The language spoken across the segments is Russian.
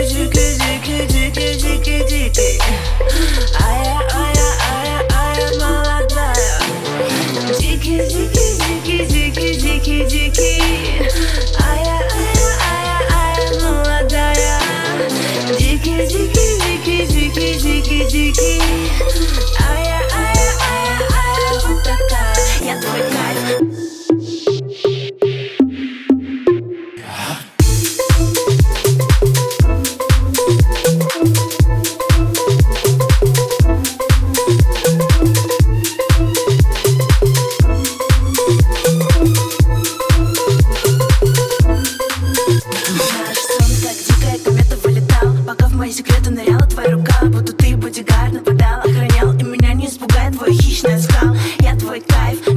you can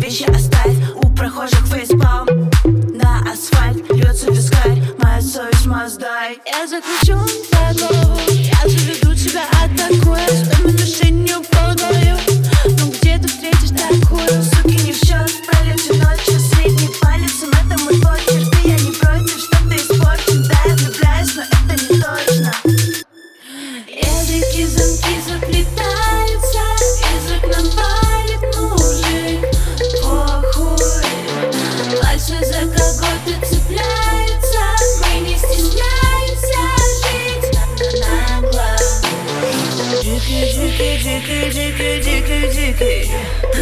вещи оставь. У прохожих фейспалм На асфальт льется вискарь. Моя совесть моздай. Я заключен в тобой झिक झिक झिक झिक